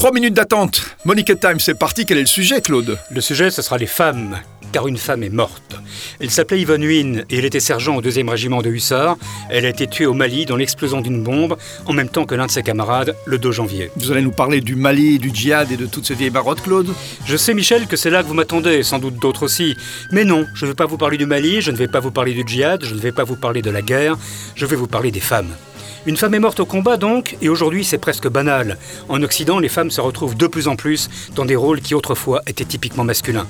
Trois minutes d'attente. Monique Time, c'est parti. Quel est le sujet, Claude? Le sujet, ce sera les femmes, car une femme est morte. Elle s'appelait Yvonne Huyn et elle était sergent au 2e régiment de hussards. Elle a été tuée au Mali dans l'explosion d'une bombe, en même temps que l'un de ses camarades, le 2 janvier. Vous allez nous parler du Mali, du djihad et de toutes ces vieilles barottes, Claude? Je sais, Michel, que c'est là que vous m'attendez, sans doute d'autres aussi. Mais non, je ne vais pas vous parler du Mali, je ne vais pas vous parler du djihad, je ne vais pas vous parler de la guerre, je vais vous parler des femmes. Une femme est morte au combat donc, et aujourd'hui c'est presque banal. En Occident, les femmes se retrouvent de plus en plus dans des rôles qui autrefois étaient typiquement masculins.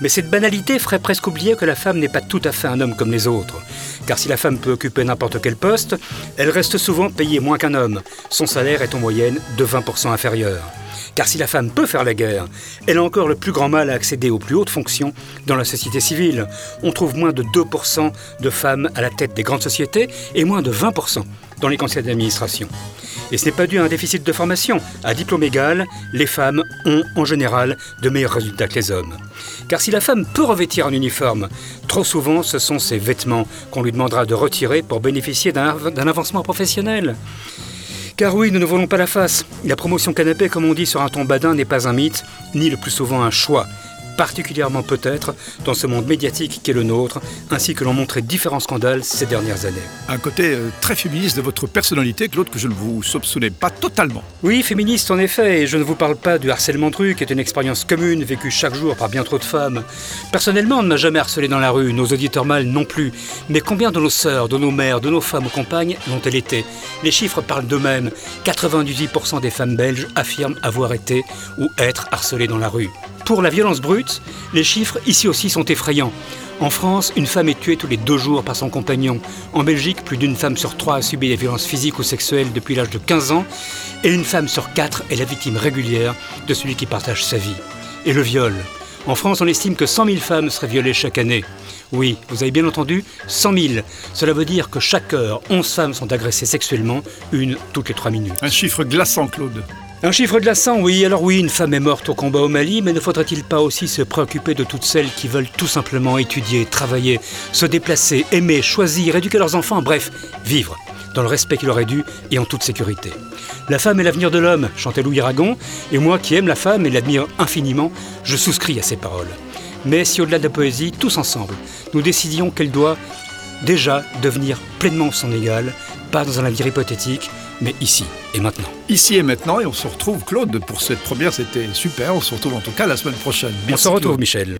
Mais cette banalité ferait presque oublier que la femme n'est pas tout à fait un homme comme les autres. Car si la femme peut occuper n'importe quel poste, elle reste souvent payée moins qu'un homme. Son salaire est en moyenne de 20% inférieur. Car si la femme peut faire la guerre, elle a encore le plus grand mal à accéder aux plus hautes fonctions dans la société civile. On trouve moins de 2% de femmes à la tête des grandes sociétés et moins de 20% dans les conseils d'administration. Et ce n'est pas dû à un déficit de formation. À diplôme égal, les femmes ont en général de meilleurs résultats que les hommes. Car si la femme peut revêtir un uniforme, trop souvent ce sont ses vêtements qu'on lui demandera de retirer pour bénéficier d'un avancement professionnel. Car oui, nous ne voulons pas la face. La promotion canapé, comme on dit sur un ton badin, n'est pas un mythe, ni le plus souvent un choix particulièrement peut-être dans ce monde médiatique qui est le nôtre, ainsi que l'ont montré différents scandales ces dernières années. Un côté euh, très féministe de votre personnalité, Claude, que je ne vous soupçonnais pas totalement. Oui, féministe en effet, et je ne vous parle pas du harcèlement de rue, qui est une expérience commune vécue chaque jour par bien trop de femmes. Personnellement, on ne m'a jamais harcelé dans la rue, nos auditeurs mâles non plus. Mais combien de nos sœurs, de nos mères, de nos femmes ou compagnes l'ont-elles été? Les chiffres parlent d'eux-mêmes. 98% des femmes belges affirment avoir été ou être harcelées dans la rue. Pour la violence brute, les chiffres ici aussi sont effrayants. En France, une femme est tuée tous les deux jours par son compagnon. En Belgique, plus d'une femme sur trois a subi des violences physiques ou sexuelles depuis l'âge de 15 ans. Et une femme sur quatre est la victime régulière de celui qui partage sa vie. Et le viol. En France, on estime que 100 000 femmes seraient violées chaque année. Oui, vous avez bien entendu, 100 000. Cela veut dire que chaque heure, 11 femmes sont agressées sexuellement, une toutes les 3 minutes. Un chiffre glaçant, Claude. Un chiffre glaçant, oui. Alors oui, une femme est morte au combat au Mali, mais ne faudrait-il pas aussi se préoccuper de toutes celles qui veulent tout simplement étudier, travailler, se déplacer, aimer, choisir, éduquer leurs enfants, bref, vivre dans le respect qu'il leur est dû et en toute sécurité. La femme est l'avenir de l'homme, chantait Louis Aragon, et moi qui aime la femme et l'admire infiniment, je souscris à ces paroles. Mais si au-delà de la poésie, tous ensemble, nous décidions qu'elle doit déjà devenir pleinement son égale, pas dans un avenir hypothétique, mais ici et maintenant. Ici et maintenant, et on se retrouve, Claude, pour cette première, c'était super. On se retrouve en tout cas la semaine prochaine. on se retrouve, Michel.